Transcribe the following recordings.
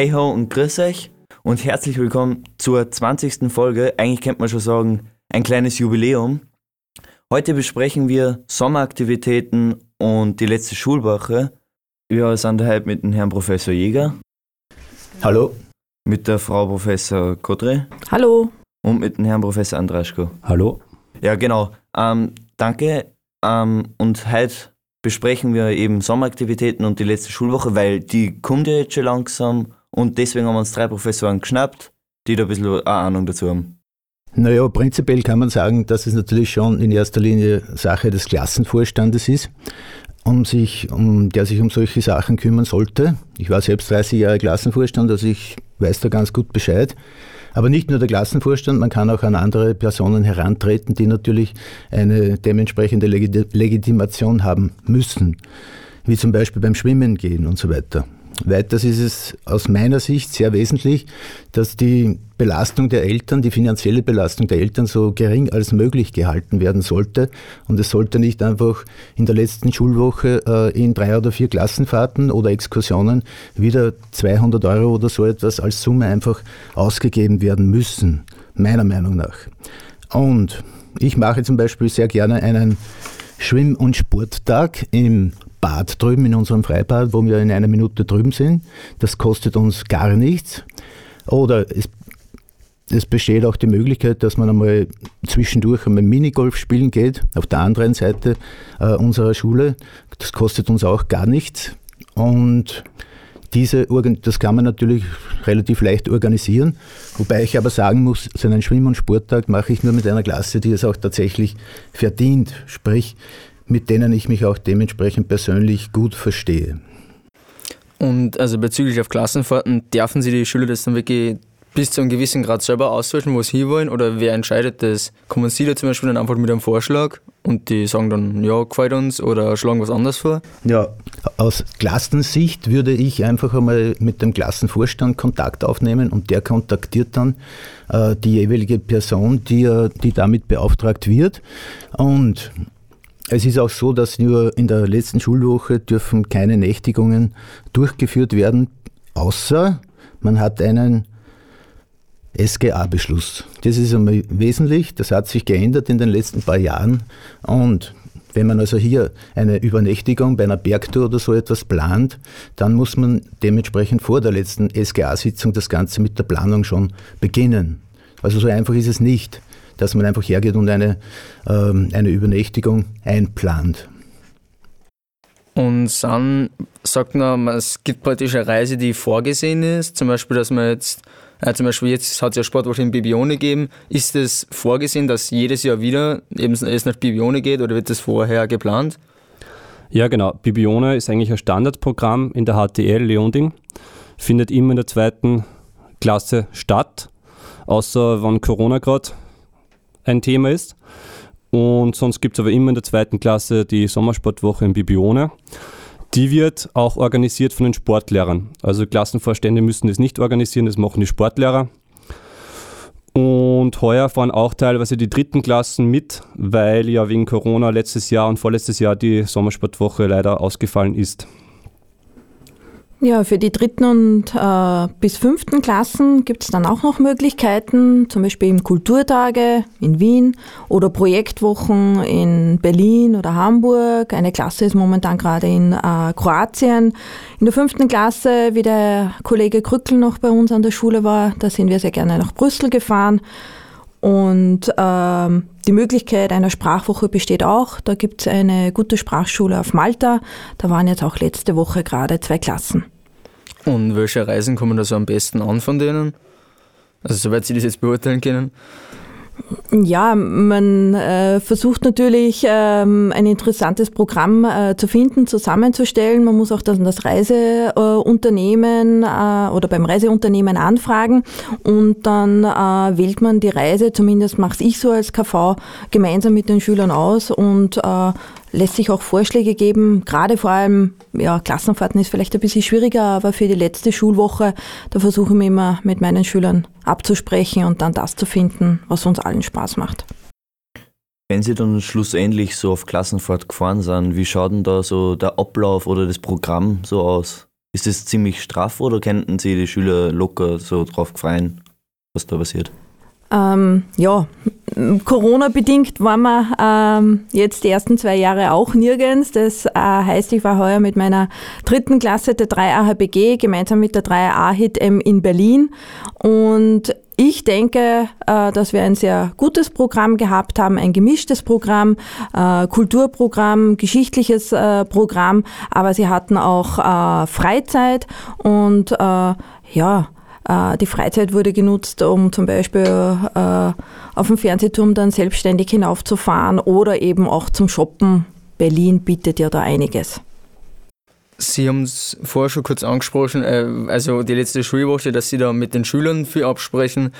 Hey ho und grüß euch und herzlich willkommen zur 20. Folge. Eigentlich könnte man schon sagen, ein kleines Jubiläum. Heute besprechen wir Sommeraktivitäten und die letzte Schulwoche. Wir sind heute mit dem Herrn Professor Jäger. Hallo. Mit der Frau Professor Kodre. Hallo. Und mit dem Herrn Professor Andraschko. Hallo. Ja, genau. Ähm, danke. Ähm, und heute besprechen wir eben Sommeraktivitäten und die letzte Schulwoche, weil die kommt ja jetzt schon langsam und deswegen haben wir uns drei Professoren geschnappt, die da ein bisschen eine Ahnung dazu haben. Naja, prinzipiell kann man sagen, dass es natürlich schon in erster Linie Sache des Klassenvorstandes ist, um sich, um, der sich um solche Sachen kümmern sollte. Ich war selbst 30 Jahre Klassenvorstand, also ich weiß da ganz gut Bescheid. Aber nicht nur der Klassenvorstand, man kann auch an andere Personen herantreten, die natürlich eine dementsprechende Legitimation haben müssen, wie zum Beispiel beim Schwimmen gehen und so weiter. Weiters ist es aus meiner Sicht sehr wesentlich, dass die Belastung der Eltern, die finanzielle Belastung der Eltern so gering als möglich gehalten werden sollte. Und es sollte nicht einfach in der letzten Schulwoche äh, in drei oder vier Klassenfahrten oder Exkursionen wieder 200 Euro oder so etwas als Summe einfach ausgegeben werden müssen, meiner Meinung nach. Und ich mache zum Beispiel sehr gerne einen Schwimm- und Sporttag im Bad drüben, in unserem Freibad, wo wir in einer Minute drüben sind. Das kostet uns gar nichts. Oder es, es besteht auch die Möglichkeit, dass man einmal zwischendurch einmal Minigolf spielen geht, auf der anderen Seite äh, unserer Schule. Das kostet uns auch gar nichts. Und diese, das kann man natürlich relativ leicht organisieren, wobei ich aber sagen muss, so einen Schwimm- und Sporttag mache ich nur mit einer Klasse, die es auch tatsächlich verdient. Sprich, mit denen ich mich auch dementsprechend persönlich gut verstehe. Und also bezüglich auf Klassenfahrten, dürfen Sie die Schüler das dann wirklich bis zu einem gewissen Grad selber auswählen, wo sie hinwollen? Oder wer entscheidet das? Kommen Sie da zum Beispiel dann einfach mit einem Vorschlag und die sagen dann, ja, gefällt uns oder schlagen was anderes vor? Ja, aus Klassensicht würde ich einfach einmal mit dem Klassenvorstand Kontakt aufnehmen und der kontaktiert dann äh, die jeweilige Person, die, äh, die damit beauftragt wird. Und es ist auch so, dass nur in der letzten Schulwoche dürfen keine Nächtigungen durchgeführt werden, außer man hat einen SGA-Beschluss. Das ist einmal wesentlich, das hat sich geändert in den letzten paar Jahren und wenn man also hier eine Übernächtigung bei einer Bergtour oder so etwas plant, dann muss man dementsprechend vor der letzten SGA-Sitzung das Ganze mit der Planung schon beginnen. Also so einfach ist es nicht dass man einfach hergeht und eine, ähm, eine Übernächtigung einplant. Und dann sagt man, es gibt praktisch eine Reise, die vorgesehen ist, zum Beispiel, dass man jetzt, äh, zum Beispiel jetzt hat es ja Sportwoche in Bibione gegeben, ist es vorgesehen, dass jedes Jahr wieder eben es nach Bibione geht oder wird das vorher geplant? Ja, genau. Bibione ist eigentlich ein Standardprogramm in der HTL Leonding, findet immer in der zweiten Klasse statt, außer wenn Corona gerade ein Thema ist. Und sonst gibt es aber immer in der zweiten Klasse die Sommersportwoche in Bibione. Die wird auch organisiert von den Sportlehrern. Also Klassenvorstände müssen das nicht organisieren, das machen die Sportlehrer. Und heuer fahren auch teilweise die dritten Klassen mit, weil ja wegen Corona letztes Jahr und vorletztes Jahr die Sommersportwoche leider ausgefallen ist. Ja, für die dritten und äh, bis fünften Klassen gibt es dann auch noch Möglichkeiten, zum Beispiel im Kulturtage in Wien oder Projektwochen in Berlin oder Hamburg. Eine Klasse ist momentan gerade in äh, Kroatien. In der fünften Klasse, wie der Kollege Krückel noch bei uns an der Schule war, da sind wir sehr gerne nach Brüssel gefahren. Und ähm, die Möglichkeit einer Sprachwoche besteht auch. Da gibt es eine gute Sprachschule auf Malta. Da waren jetzt auch letzte Woche gerade zwei Klassen. Und welche Reisen kommen da so am besten an von denen? Also soweit Sie das jetzt beurteilen können? Ja, man äh, versucht natürlich ähm, ein interessantes Programm äh, zu finden, zusammenzustellen. Man muss auch das, das Reiseunternehmen äh, oder beim Reiseunternehmen anfragen und dann äh, wählt man die Reise, zumindest mache ich so als KV, gemeinsam mit den Schülern aus und äh, lässt sich auch Vorschläge geben. Gerade vor allem, ja, Klassenfahrten ist vielleicht ein bisschen schwieriger, aber für die letzte Schulwoche, da versuchen wir immer mit meinen Schülern abzusprechen und dann das zu finden, was uns allen Spaß macht. Wenn Sie dann schlussendlich so auf Klassenfahrt gefahren sind, wie schaut denn da so der Ablauf oder das Programm so aus? Ist das ziemlich straff oder könnten Sie die Schüler locker so drauf freien, was da passiert? Ähm, ja, Corona-bedingt waren wir ähm, jetzt die ersten zwei Jahre auch nirgends. Das äh, heißt, ich war heuer mit meiner dritten Klasse der 3 AHBG gemeinsam mit der 3 AHIT in Berlin. Und ich denke, äh, dass wir ein sehr gutes Programm gehabt haben, ein gemischtes Programm, äh, Kulturprogramm, geschichtliches äh, Programm, aber sie hatten auch Freizeit. Und ja, die Freizeit wurde genutzt, um zum Beispiel auf dem Fernsehturm dann selbstständig hinaufzufahren oder eben auch zum Shoppen. Berlin bietet ja da einiges. Sie haben es vorher schon kurz angesprochen, äh, also die letzte Schulwoche, dass Sie da mit den Schülern viel absprechen.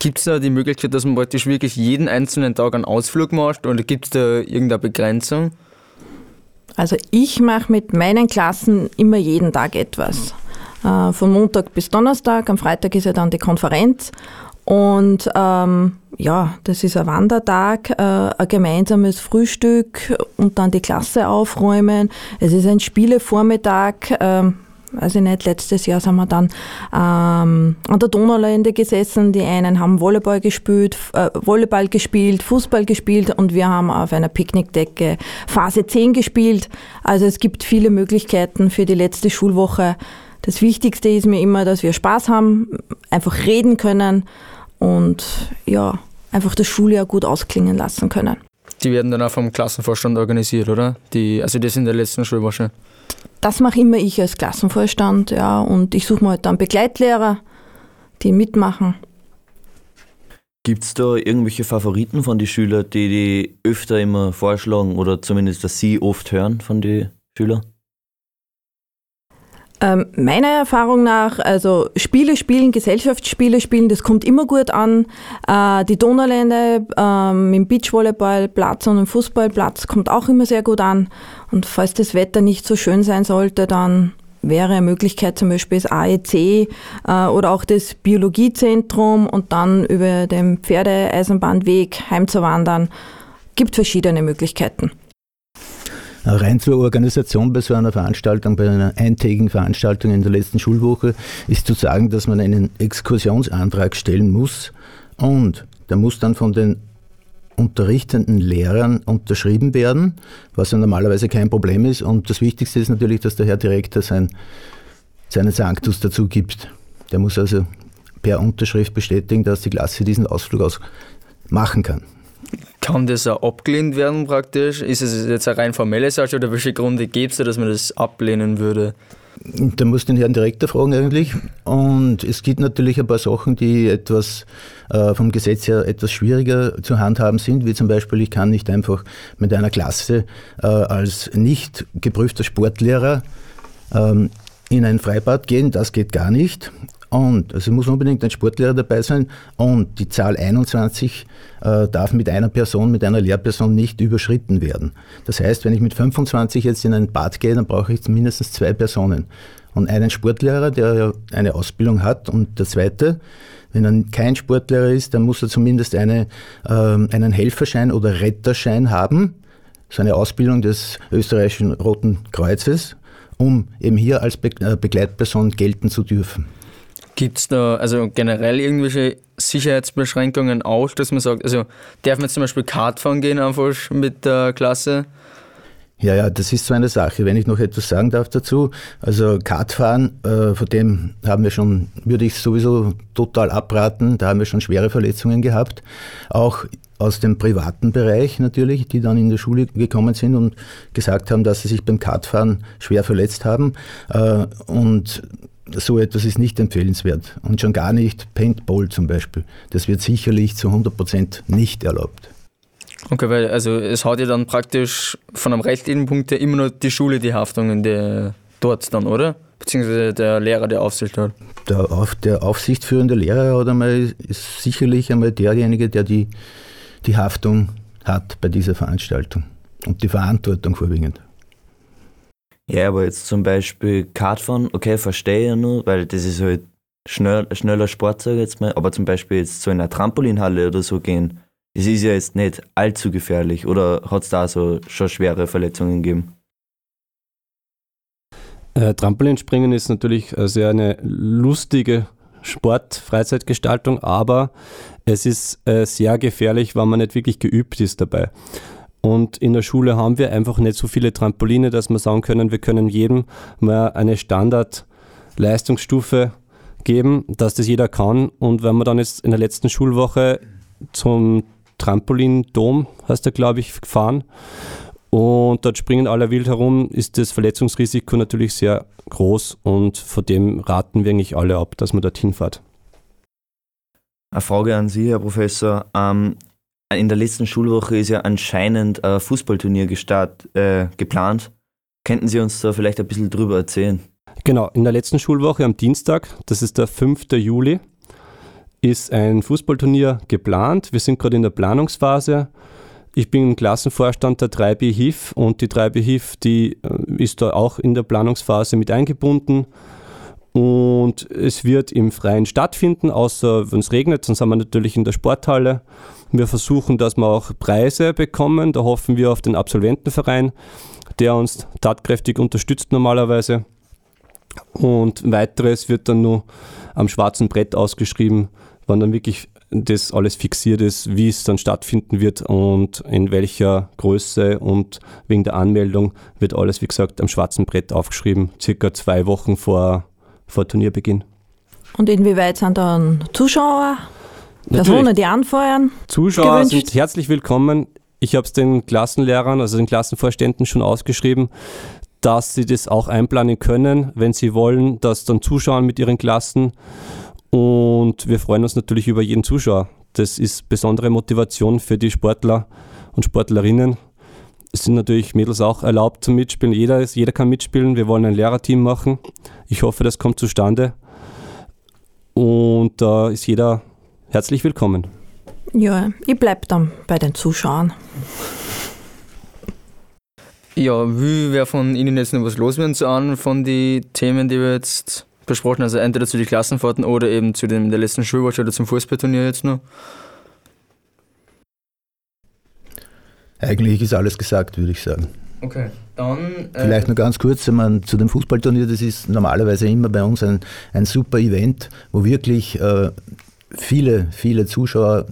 Gibt es da die Möglichkeit, dass man praktisch wirklich jeden einzelnen Tag einen Ausflug macht oder gibt es da irgendeine Begrenzung? Also ich mache mit meinen Klassen immer jeden Tag etwas. Äh, von Montag bis Donnerstag, am Freitag ist ja dann die Konferenz und ähm, ja, das ist ein Wandertag, äh, ein gemeinsames Frühstück und dann die Klasse aufräumen. Es ist ein Spielevormittag. Ähm, ich nicht, letztes Jahr sind wir dann ähm, an der Donaulände gesessen. Die einen haben Volleyball gespielt, äh, Volleyball gespielt, Fußball gespielt und wir haben auf einer Picknickdecke Phase 10 gespielt. Also es gibt viele Möglichkeiten für die letzte Schulwoche. Das Wichtigste ist mir immer, dass wir Spaß haben, einfach reden können und ja, einfach das Schuljahr gut ausklingen lassen können. Die werden dann auch vom Klassenvorstand organisiert, oder? Die, also das in der letzten Schulwoche. Das mache immer ich als Klassenvorstand, ja, und ich suche mir halt dann Begleitlehrer, die mitmachen. Gibt es da irgendwelche Favoriten von den Schülern, die die öfter immer vorschlagen oder zumindest, dass Sie oft hören von den Schülern? Ähm, meiner Erfahrung nach, also Spiele spielen, Gesellschaftsspiele spielen, das kommt immer gut an. Äh, die Donaulände ähm, im Beachvolleyballplatz und im Fußballplatz kommt auch immer sehr gut an. Und falls das Wetter nicht so schön sein sollte, dann wäre eine Möglichkeit zum Beispiel das AEC äh, oder auch das Biologiezentrum und dann über den Pferdeeisenbahnweg heimzuwandern. Gibt verschiedene Möglichkeiten. Rein zur Organisation bei so einer Veranstaltung, bei einer eintägigen Veranstaltung in der letzten Schulwoche, ist zu sagen, dass man einen Exkursionsantrag stellen muss und der muss dann von den unterrichtenden Lehrern unterschrieben werden, was ja normalerweise kein Problem ist. Und das Wichtigste ist natürlich, dass der Herr Direktor sein, seinen Sanctus dazu gibt. Der muss also per Unterschrift bestätigen, dass die Klasse diesen Ausflug aus machen kann. Kann das auch abgelehnt werden praktisch? Ist es jetzt eine rein formelle Sache oder welche Gründe gibt es da, dass man das ablehnen würde? Da muss den Herrn Direktor fragen eigentlich. Und es gibt natürlich ein paar Sachen, die etwas äh, vom Gesetz her etwas schwieriger zu handhaben sind, wie zum Beispiel, ich kann nicht einfach mit einer Klasse äh, als nicht geprüfter Sportlehrer ähm, in ein Freibad gehen, das geht gar nicht. Und also muss unbedingt ein Sportlehrer dabei sein und die Zahl 21 äh, darf mit einer Person, mit einer Lehrperson nicht überschritten werden. Das heißt, wenn ich mit 25 jetzt in ein Bad gehe, dann brauche ich mindestens zwei Personen. Und einen Sportlehrer, der eine Ausbildung hat und der zweite, wenn er kein Sportlehrer ist, dann muss er zumindest eine, äh, einen Helferschein oder Retterschein haben, so eine Ausbildung des österreichischen Roten Kreuzes, um eben hier als äh, Begleitperson gelten zu dürfen. Gibt es da also generell irgendwelche Sicherheitsbeschränkungen auch, dass man sagt, also darf man zum Beispiel Kart fahren gehen einfach mit der Klasse? Ja, ja, das ist so eine Sache. Wenn ich noch etwas sagen darf dazu, also Kartfahren, äh, von dem haben wir schon, würde ich sowieso total abraten, da haben wir schon schwere Verletzungen gehabt. Auch aus dem privaten Bereich natürlich, die dann in der Schule gekommen sind und gesagt haben, dass sie sich beim Kartfahren schwer verletzt haben. Äh, und so etwas ist nicht empfehlenswert und schon gar nicht Paintball zum Beispiel. Das wird sicherlich zu 100 Prozent nicht erlaubt. Okay, weil also es hat ja dann praktisch von einem rechtlichen Punkt her immer nur die Schule die Haftung in der, dort dann, oder? Beziehungsweise der Lehrer, der Aufsicht hat. Der, auf, der aufsichtsführende Lehrer hat einmal, ist sicherlich einmal derjenige, der die, die Haftung hat bei dieser Veranstaltung und die Verantwortung vorwiegend. Ja, aber jetzt zum Beispiel Kartfahren, okay, verstehe ich ja nur, weil das ist halt schnell, schneller Sport, sage ich jetzt mal. Aber zum Beispiel jetzt so in einer Trampolinhalle oder so gehen, das ist ja jetzt nicht allzu gefährlich. Oder hat es da so schon schwere Verletzungen gegeben? Äh, Trampolinspringen ist natürlich äh, sehr eine lustige Sport-Freizeitgestaltung, aber es ist äh, sehr gefährlich, wenn man nicht wirklich geübt ist dabei. Und in der Schule haben wir einfach nicht so viele Trampoline, dass wir sagen können, wir können jedem mal eine Standard-Leistungsstufe geben, dass das jeder kann. Und wenn man dann jetzt in der letzten Schulwoche zum Trampolin-Dom, heißt er, glaube ich, gefahren, und dort springen alle wild herum, ist das Verletzungsrisiko natürlich sehr groß und von dem raten wir eigentlich alle ab, dass man dorthin fährt. Eine Frage an Sie, Herr Professor. Ähm, in der letzten Schulwoche ist ja anscheinend ein Fußballturnier gestart, äh, geplant. Könnten Sie uns da vielleicht ein bisschen drüber erzählen? Genau, in der letzten Schulwoche am Dienstag, das ist der 5. Juli, ist ein Fußballturnier geplant. Wir sind gerade in der Planungsphase. Ich bin im Klassenvorstand der 3B HIF und die 3B HIF, die äh, ist da auch in der Planungsphase mit eingebunden. Und es wird im Freien stattfinden, außer wenn es regnet, dann sind wir natürlich in der Sporthalle. Wir versuchen, dass wir auch Preise bekommen. Da hoffen wir auf den Absolventenverein, der uns tatkräftig unterstützt normalerweise. Und weiteres wird dann nur am schwarzen Brett ausgeschrieben, wann dann wirklich das alles fixiert ist, wie es dann stattfinden wird und in welcher Größe und wegen der Anmeldung wird alles, wie gesagt, am schwarzen Brett aufgeschrieben, circa zwei Wochen vor, vor Turnierbeginn. Und inwieweit sind dann Zuschauer, Personen, die anfeuern? Zuschauer gewünscht? sind herzlich willkommen. Ich habe es den Klassenlehrern, also den Klassenvorständen schon ausgeschrieben, dass sie das auch einplanen können, wenn sie wollen, dass dann zuschauen mit ihren Klassen und wir freuen uns natürlich über jeden Zuschauer. Das ist besondere Motivation für die Sportler und Sportlerinnen. Es sind natürlich Mädels auch erlaubt zum Mitspielen. Jeder, ist, jeder kann mitspielen. Wir wollen ein Lehrerteam machen. Ich hoffe, das kommt zustande. Und da äh, ist jeder herzlich willkommen. Ja, ich bleibe dann bei den Zuschauern. Ja, wie wäre von Ihnen jetzt noch was loswerden zu an von den Themen, die wir jetzt besprochen, also entweder zu den Klassenfahrten oder eben zu dem der letzten Schulwoche oder zum Fußballturnier jetzt noch? Eigentlich ist alles gesagt, würde ich sagen. Okay, dann. Äh Vielleicht noch ganz kurz man, zu dem Fußballturnier. Das ist normalerweise immer bei uns ein, ein super Event, wo wirklich äh, viele, viele Zuschauer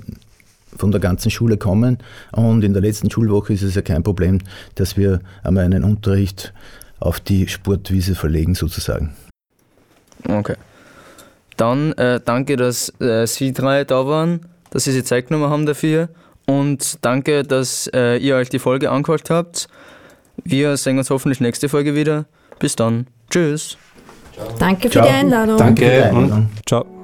von der ganzen Schule kommen. Und in der letzten Schulwoche ist es ja kein Problem, dass wir einmal einen Unterricht auf die Sportwiese verlegen, sozusagen. Okay. Dann äh, danke, dass äh, Sie drei da waren, dass Sie sich Zeit genommen haben dafür und danke, dass äh, ihr euch die Folge angehört habt. Wir sehen uns hoffentlich nächste Folge wieder. Bis dann. Tschüss. Danke für Ciao. die Einladung. Danke und ciao.